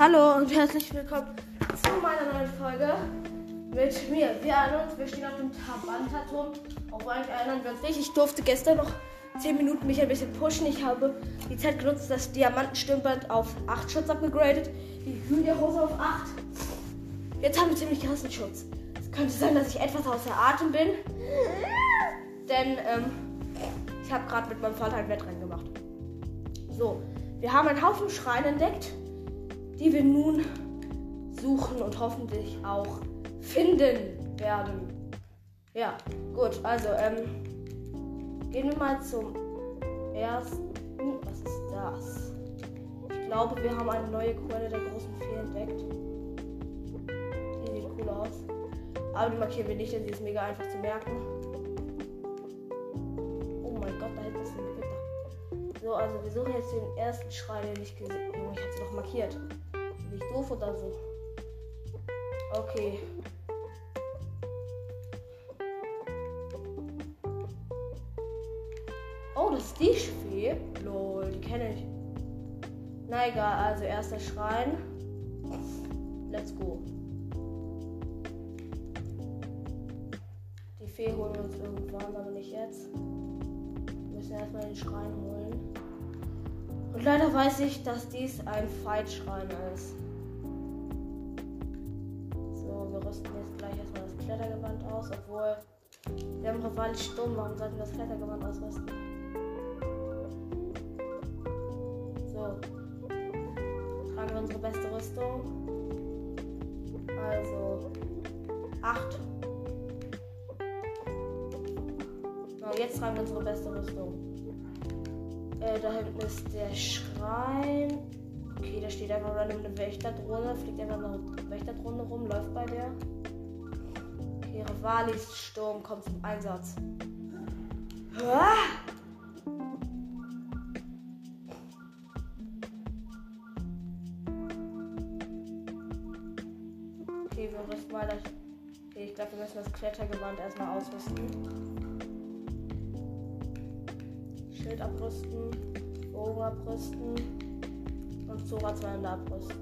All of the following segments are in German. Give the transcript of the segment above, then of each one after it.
Hallo und herzlich willkommen zu meiner neuen Folge mit mir. Wir erinnern uns, wir stehen auf dem Tabanta-Turm. Obwohl eigentlich erinnern wir uns nicht. Ich durfte gestern noch 10 Minuten mich ein bisschen pushen. Ich habe die Zeit genutzt, das Diamantenstirnband auf 8 Schutz abgegradet, die Hühnerhose auf 8. Jetzt haben wir ziemlich krassen Schutz. Es könnte sein, dass ich etwas außer Atem bin. Denn ähm, ich habe gerade mit meinem Vater ein Wettrennen gemacht. So, wir haben einen Haufen Schreine entdeckt, die wir nun suchen und hoffentlich auch finden werden. Ja, gut, also ähm, gehen wir mal zum ersten. Was ist das? Ich glaube, wir haben eine neue Quelle der großen Fee entdeckt. Die sieht cool aus. Aber die markieren wir nicht, denn sie ist mega einfach zu merken. Oh mein Gott, da hinten ist ein Gewitter. So, also wir suchen jetzt den ersten Schrein, den ich gesehen habe. Ich habe sie doch markiert. Bin ich doof oder so? Okay. Oh, das ist die Fee. Lol, die kenne ich. Na egal, also erster Schrein. Let's go. Die Fee holen wir uns irgendwann, aber nicht jetzt. Wir müssen erstmal den Schrein holen. Und leider weiß ich, dass dies ein Fight-Schrein ist. So, wir rüsten jetzt gleich erstmal das Klettergewand aus, obwohl wir haben Rivali Sturm, warum sollten wir das Klettergewand ausrüsten? So. Tragen wir unsere beste Rüstung. Also 8. So, jetzt tragen wir unsere beste Rüstung. Da hinten ist der Schrein. Okay, da steht einfach random eine Wächterdrohne. Fliegt einfach eine Wächterdrohne rum, läuft bei der. Okay, Rivalis Sturm kommt zum Einsatz. Ah! Okay, wir rüsten mal das. Okay, ich glaube, wir müssen das Klettergewand erstmal ausrüsten. Schild abrüsten, Bogen abrüsten und Zora 200 abrüsten.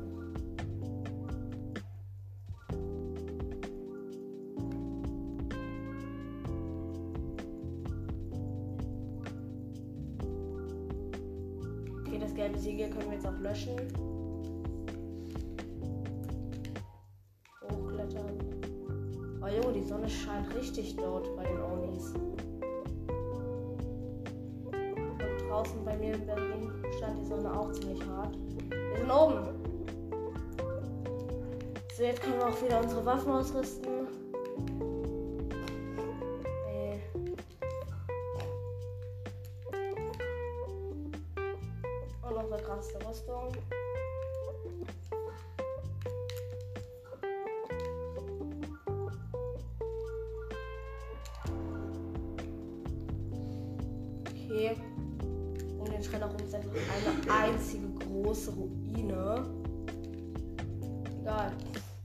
Okay, das gelbe Siegel können wir jetzt auch löschen. Sonne auch ziemlich hart. Wir sind oben. So, jetzt können wir auch wieder unsere Waffen ausrüsten. Äh. Und unsere krasse Rüstung. Okay. Um herum ist einfach eine einzige große Ruine. Egal.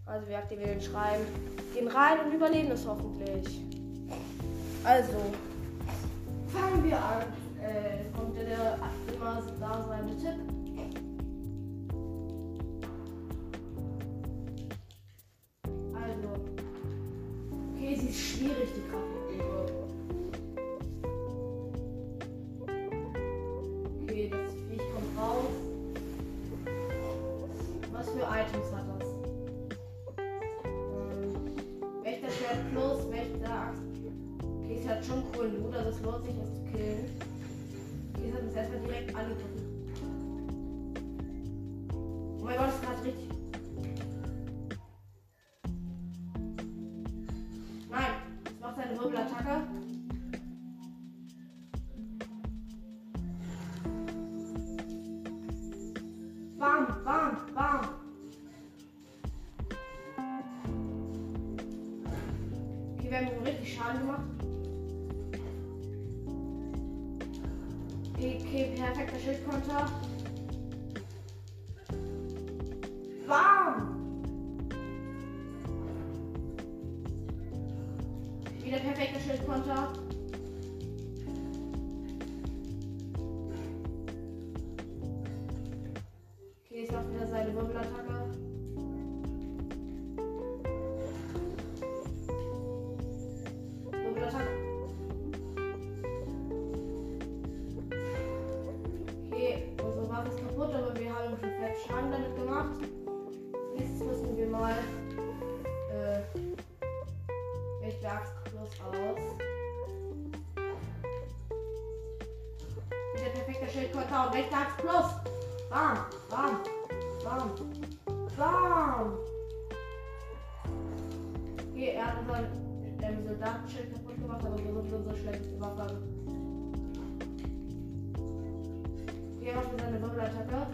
Also wir aktivieren den Schrein, gehen rein und überleben es hoffentlich. Also, fangen wir an. Und Wächterachs Plus. Bam, bam, bam, bam. Okay, er hat unseren Soldatenschild kaputt gemacht, aber wir sind unsere schlechteste Waffe. Hier macht seine Wirbelattacke.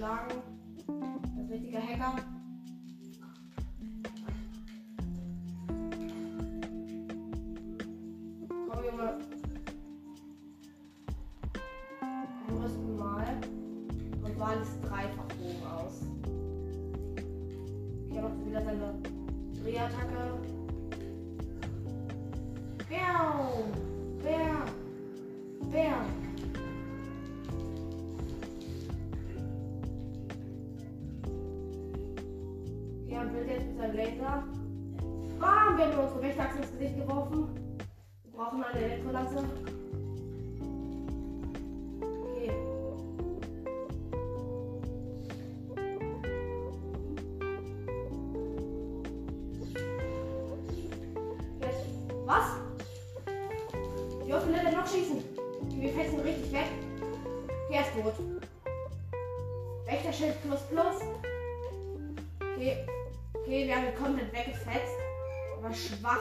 Direkt zerschlagen. Das ist richtiger Hacker. Aber schwach.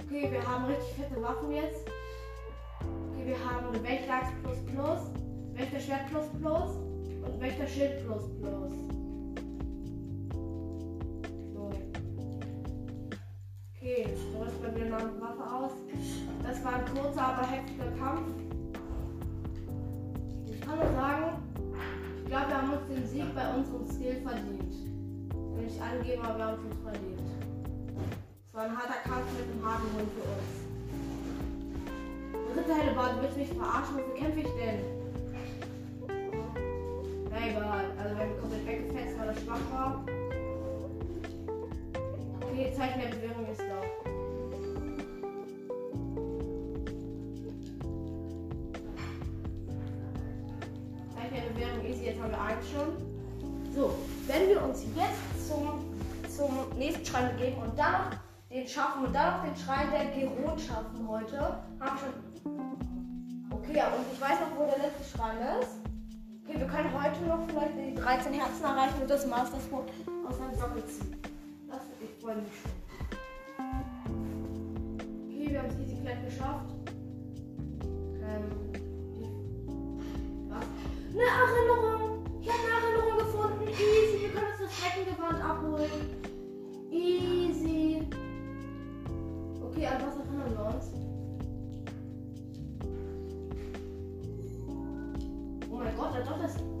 Okay, wir haben richtig fette Waffen jetzt. Okay, wir haben Wächterachs plus plus, Wächterschwert plus plus und Wächterschild plus plus. Aber wir haben es uns verdient. Es war ein harter Kampf mit einem harten Hund für uns. Dritte Hellebart, du willst mich verarschen? Wofür kämpfe ich denn? Na egal, also wenn wir komplett weggefetzt, weil er schwach war. Okay, Zeichen der Bewährung ist da. Zeichen der Bewährung easy, jetzt haben wir eins schon. So, wenn wir uns jetzt nächsten Schrein begeben und dann noch den schaffen und dann noch den Schrein der Geron schaffen heute, haben schon. Okay, ja, und ich weiß noch, wo der letzte Schrein ist. Okay, wir können heute noch vielleicht die 13 Herzen erreichen und das Master Sword aus seinem Sockel ziehen. Das ich freue mich schon. Okay, wir haben es easy klein geschafft. Ähm, was? Eine Erinnerung! Ich habe eine Erinnerung gefunden. Easy, wir können uns das Schreckengewand abholen. Easy. Okay, an was erinnern wir uns? Oh mein Gott, dann doch das.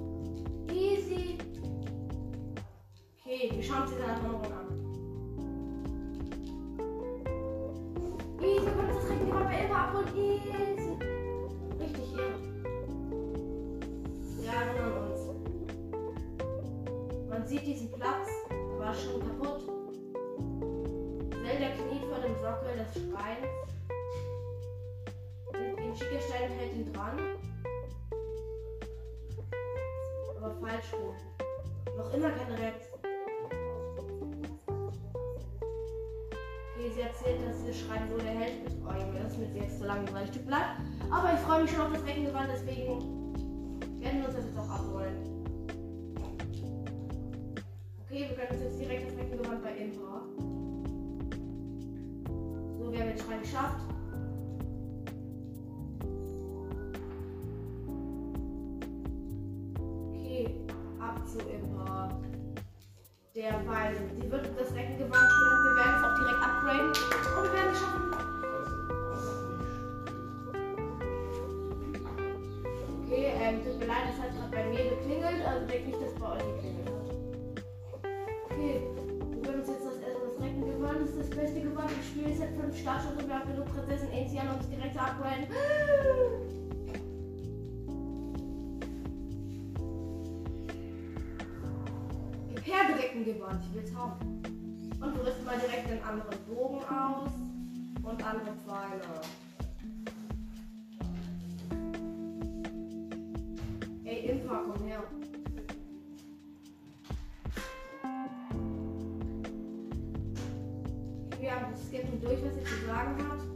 Sie erzählt, dass ihr Schrein so der Held Junge, das ist mit jetzt so langweilig. Tut mir leid. Aber ich freue mich schon auf das Reckengewand, deswegen werden wir uns das jetzt auch abholen. Okay, wir können uns jetzt direkt das Reckengewand bei Impa. So, wir haben den Schrein geschafft. Startschuss und wir haben genug Prinzessin Ancian, um es direkt zu upgraden. Pferdedeckengewand, ich will haben. Und rüsten mal direkt den anderen Bogen aus und andere Pfeile. gibt und durch, was ihr zu sagen habt.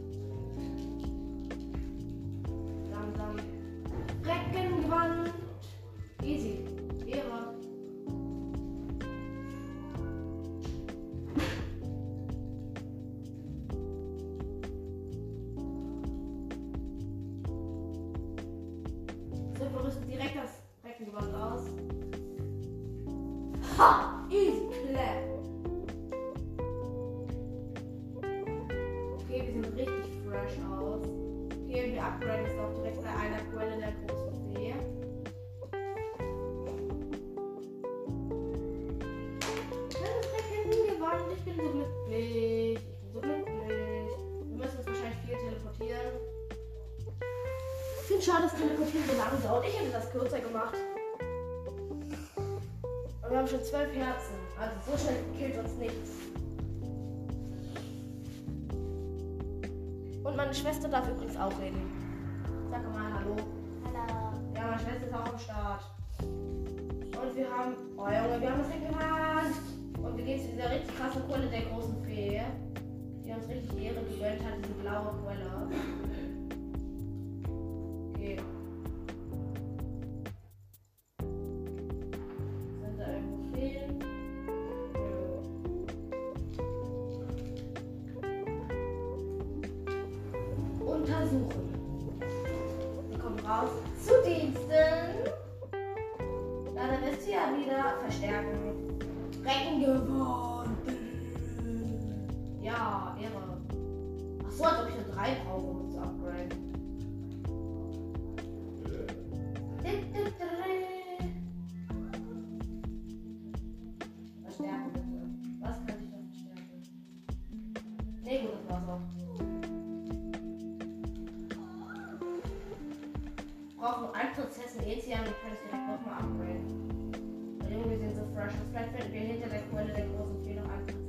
viel so lang dauert. Ich hätte das kürzer gemacht. Und wir haben schon zwölf Herzen. Also so schnell killt uns nichts. Und meine Schwester darf übrigens auch reden. Sag mal Hallo. Hallo. Ja, meine Schwester ist auch am Start. Und wir haben. Oh Junge, wir haben das Ding. Und wir gehen zu dieser richtig krassen Quelle der großen Fee. Die uns richtig Ehre gegönnt hat, diese blaue Quelle. Brauchen einen Prozess in Ethian und kann es vielleicht nochmal upgraden. Weil irgendwie sind so fresh. Und vielleicht finden wir hinter der Quelle der großen Tür noch einen Prozess.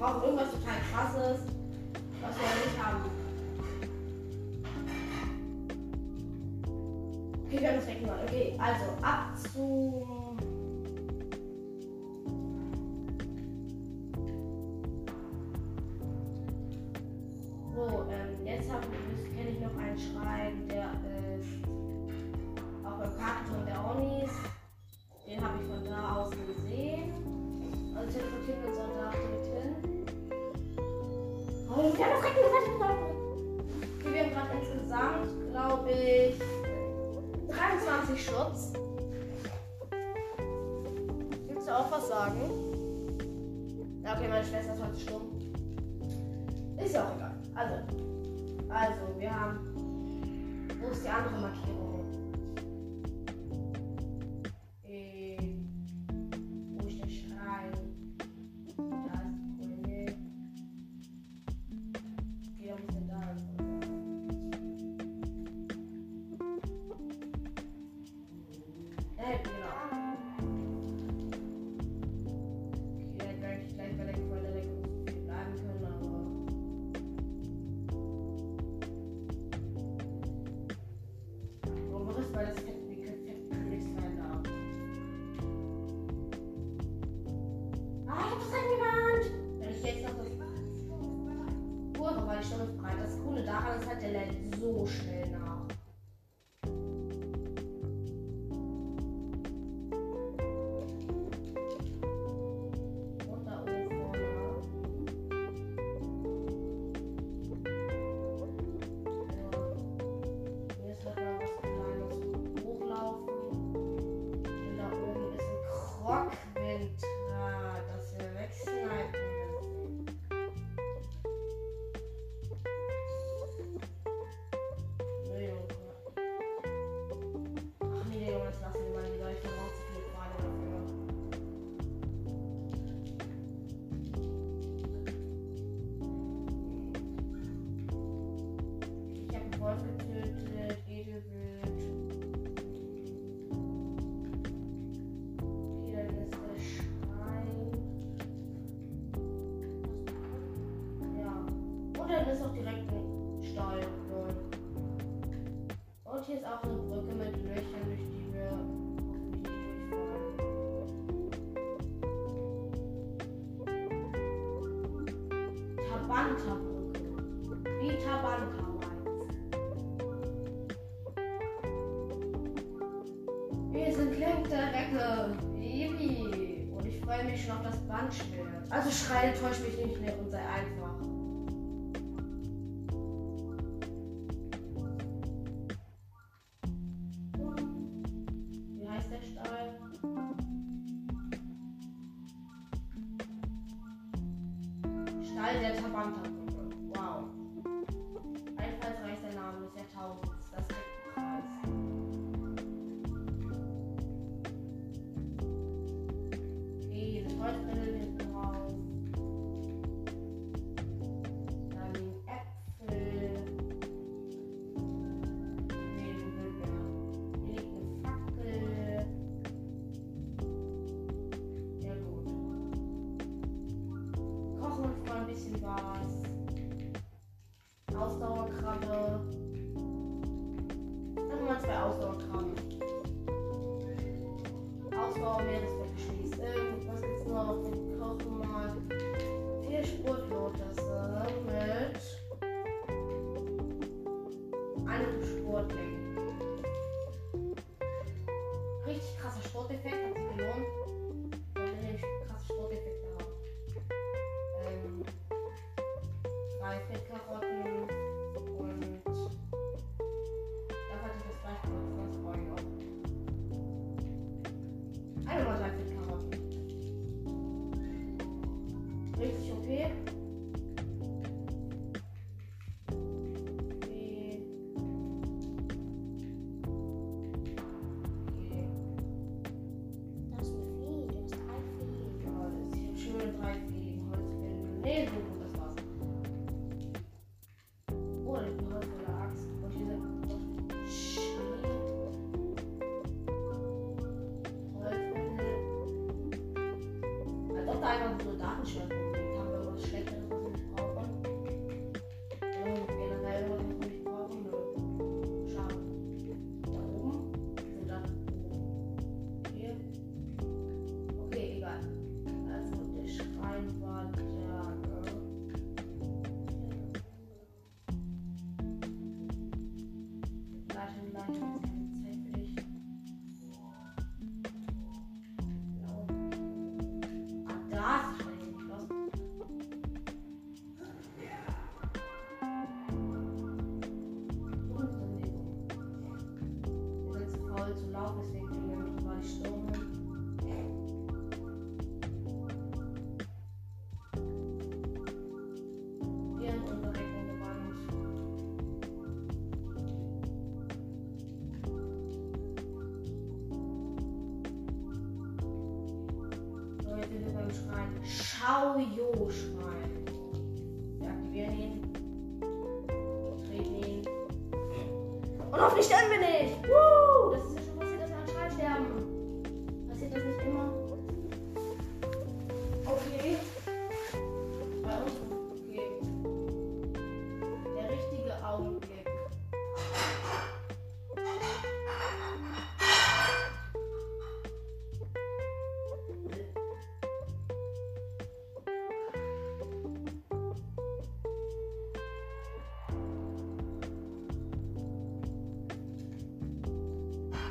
brauchen irgendwas total krasses, was wir nicht haben. Okay, wir haben das weggenommen. Okay, also ab zu nervios. Bantamburg genannt. Peter Bantam. Wir sind Klinke Recke. Baby. Und ich freue mich schon auf das Bandschwert. Also schreie, täusch mich heute zu laut, deswegen kriegen wir nochmal die Stürme. Schaujo-Schrein. Wir aktivieren ihn. Treten ihn. Und hoffentlich sterben wir nicht!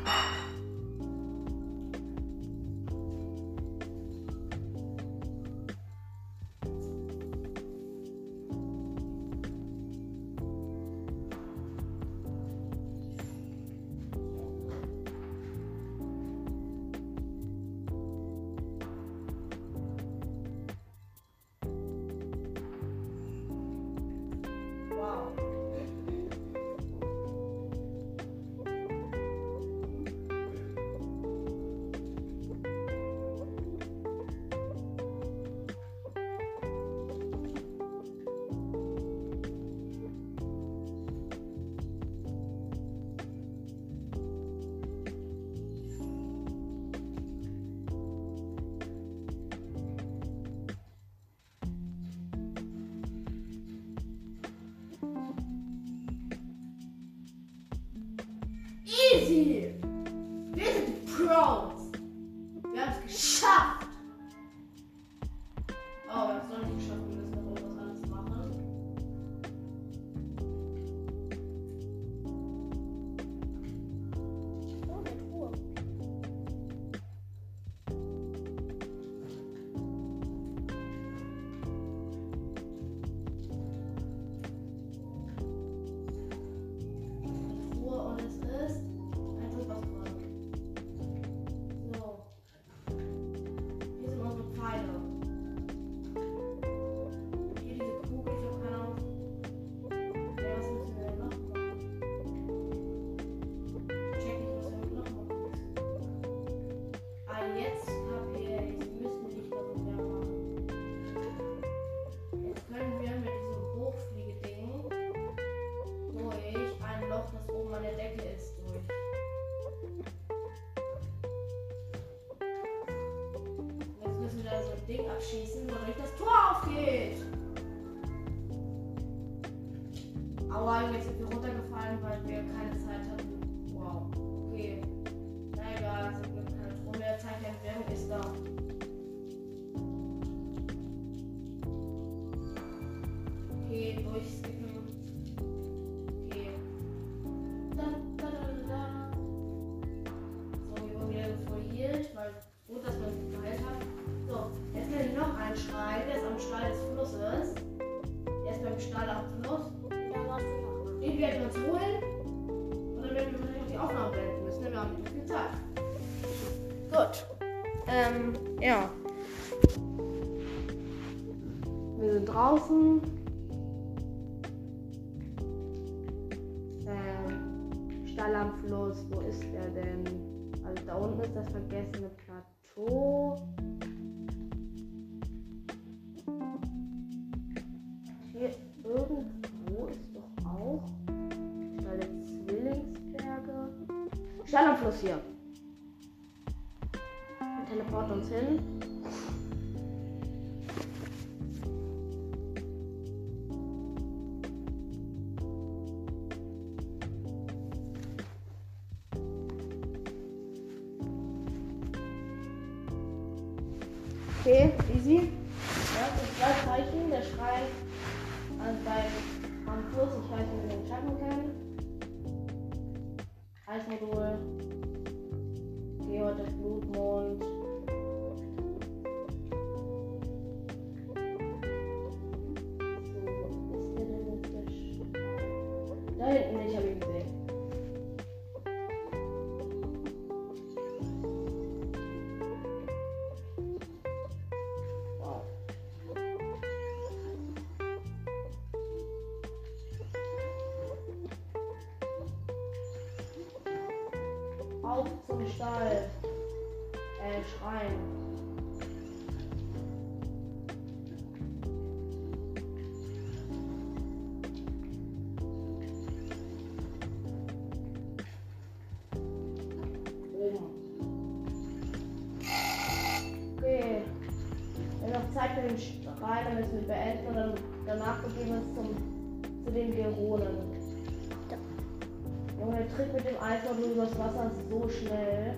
back. abschießen, wodurch das Tor aufgeht. Aua, jetzt sind wir runtergefallen, weil wir keine Zeit hatten. Wow. Okay. Na egal, es gibt keine Truhe mehr. Zeichen der Entfernung ist da. Okay, durchs teleport uns hin. rein, damit es mit beenden und dann danach begeben wir es zum, zu den Geronen. Ja. Junge, der Trick mit dem Eisblock über das Wasser so schnell.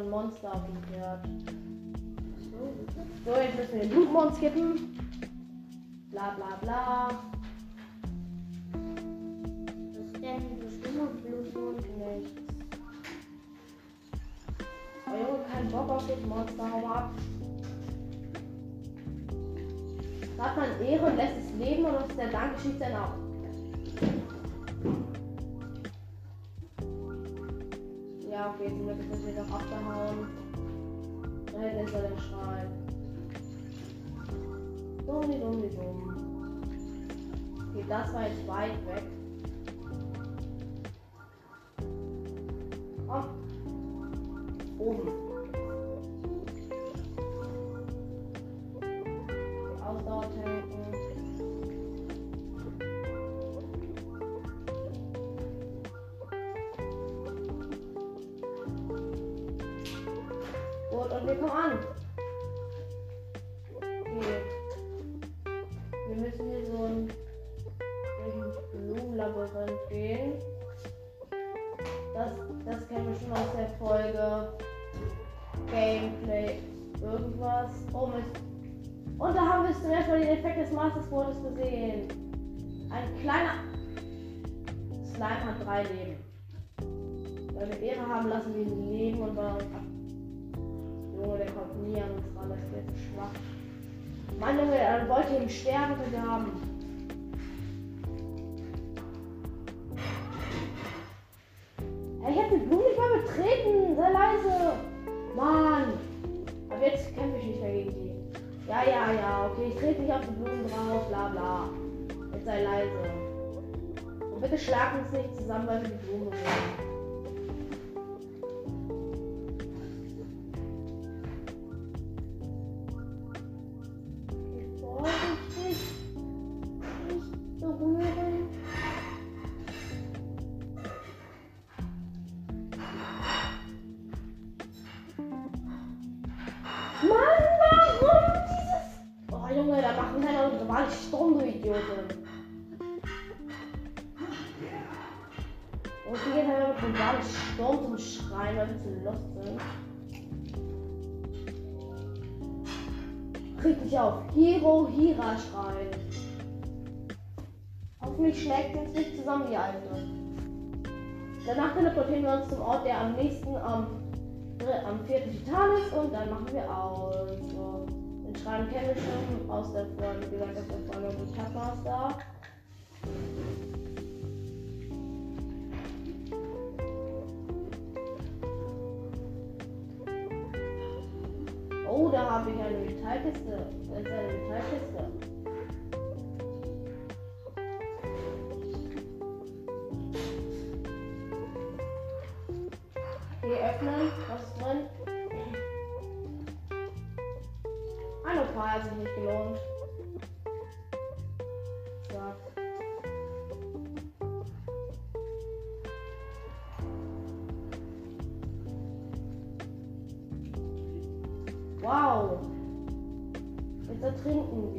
Ist mein Monster auf dem Pferd. So, jetzt müssen wir den Blutmond skippen. Bla bla bla. Was ist denn schlimmer Blutmond? Nichts. Oh Junge, kein Bock auf das Monster, hau ab. Hat man Ehre und lässt es leben und uns der Dank schießt dann auch. Ja, okay, zum Glück ist das wieder abgehauen. Da hinten ist er der Schrein. Dummi, dummi, dumm. Okay, das war jetzt weit weg. Komm. Oben. Kleiner Slime hat drei Leben. Weil wir Ehre haben, lassen wir ihn leben und ab. Junge, der kommt nie an uns ran, das wird zu schwach. Mann, Junge, er wollte ihm sterben begraben. Hey, ich hab die Blume nicht mal betreten. Sei leise. Mann. Aber jetzt kämpfe ich nicht mehr gegen die. Ja, ja, ja. Okay, ich trete nicht auf die Blumen drauf. Bla, bla. Jetzt sei leise. Bitte schlag uns nicht zusammen, weil wir die Blume wollen. Weil wir zu lost sind. Krieg dich auf. Hero Hira schreien. Hoffentlich schlägt uns nicht zusammen, die Alte. Danach teleportieren wir uns zum Ort, der am nächsten am, am vierten Titan ist und dann machen wir aus. So. Kennen wir schon aus der Folge, wie gesagt, aus der Folge mit. Oh, da habe ich eine Metallkiste. Das ist eine Metallkiste.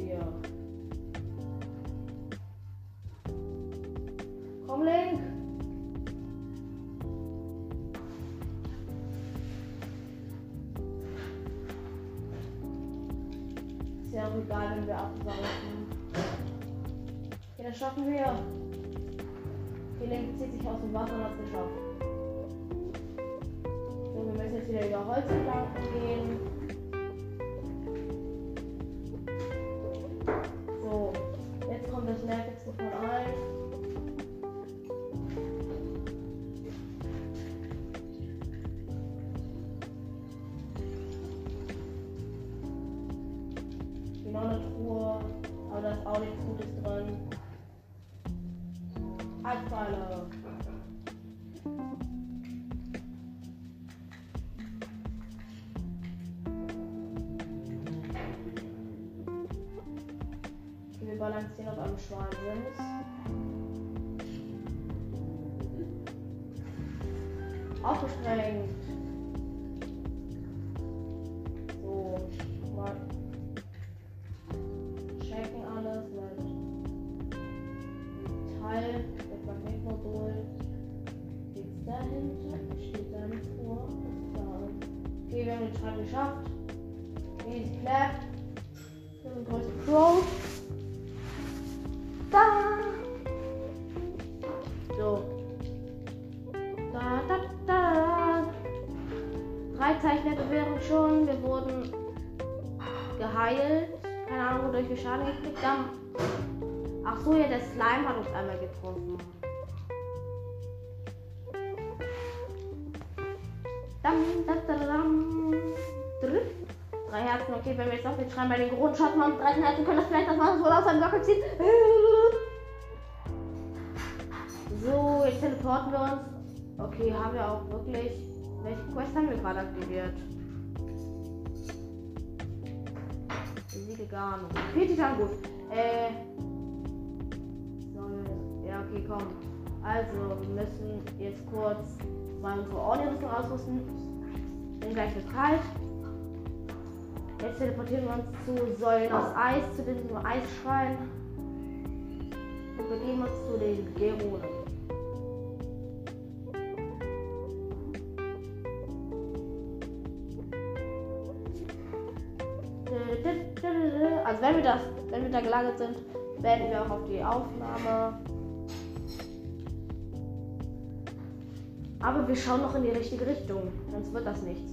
Wir. Komm, Link. Ist ja auch egal, wenn wir absaufen. Okay, das schaffen wir. Okay, Link zieht sich aus dem Wasser und hat es geschafft. So, wir müssen jetzt wieder über Holzplanken gehen. Balancieren auf getroffen. Dam, dam, dam, dam. Drei Herzen, okay, wenn wir jetzt auf den Schrein bei den Grundschatten haben, drei Herzen können das vielleicht das Wasser wohl aus seinem Sockel ziehen. So, jetzt teleporten wir uns. Okay, haben wir auch wirklich. Welche Quest haben wir gerade aktiviert? Siege gar nicht. Vier Titan, gut. Äh. Komm. Also, wir müssen jetzt kurz mal unsere Ordnung ausrüsten. Bin gleich kalt. Jetzt teleportieren wir uns zu Säulen aus Eis, zu diesem Eisschrein. Und wir gehen uns zu den Geronen. Also wenn wir das, wenn wir da gelandet sind, werden wir auch auf die Aufnahme. Aber wir schauen noch in die richtige Richtung, sonst wird das nichts.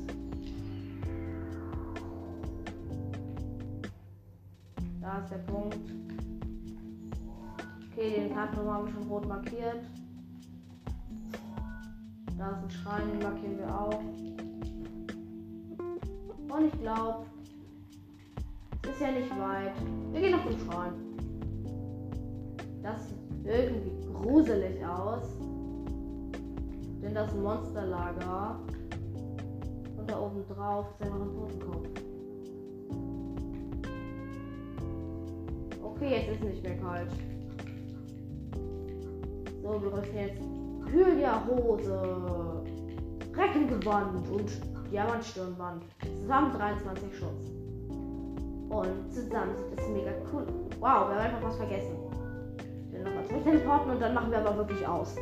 Da ist der Punkt. Okay, den Karton haben wir schon rot markiert. Da ist ein Schrein, den markieren wir auch. Und ich glaube, es ist ja nicht weit. Wir gehen auf den Schrein. Das sieht irgendwie gruselig aus. Denn das Monsterlager. Und da oben drauf ist einfach ein Totenkopf. Okay, jetzt ist nicht mehr kalt. So, wir rüsten jetzt Hylia-Hose, Reckengewand und Diamantstirnband. Zusammen 23 Schutz. Und zusammen sieht es mega cool. Wow, wir haben einfach was vergessen. Wir nochmal zurück teleporten und dann machen wir aber wirklich aus.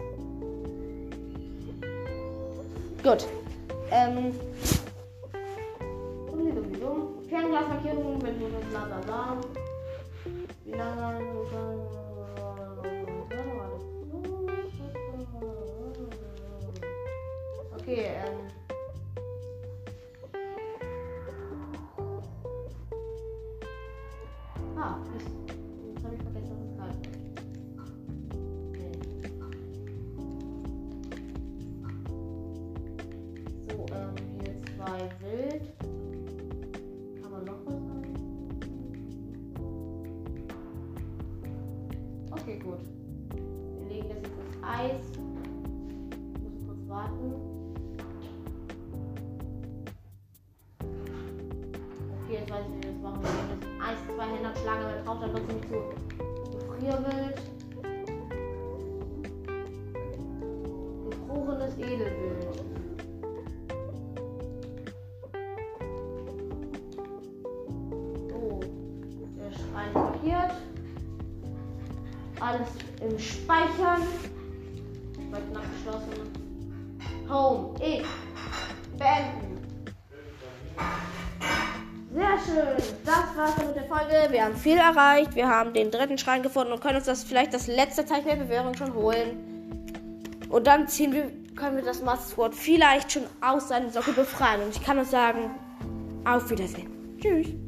Gut. Ähm. Fernglasmarkierungen, wenn du bla bla bla. Wie lange Wild. Kann man noch was rein? Okay, gut. Wir legen das jetzt ins Eis. Müssen kurz warten. Okay, jetzt weiß ich, wie wir das machen. Wir das Eis zwei Hände schlagen damit drauf, dann wird es nicht zu gefrierwild. Gefrorenes Edelwild. Im Speichern. Speichern abgeschlossen. Home. Ich. Beenden. Sehr schön. Das war's mit der Folge. Wir haben viel erreicht. Wir haben den dritten Schrein gefunden und können uns das vielleicht das letzte Zeichen der Bewährung schon holen. Und dann ziehen wir, können wir das Master Sword vielleicht schon aus seinem Sockel befreien. Und ich kann uns sagen, auf Wiedersehen. Tschüss.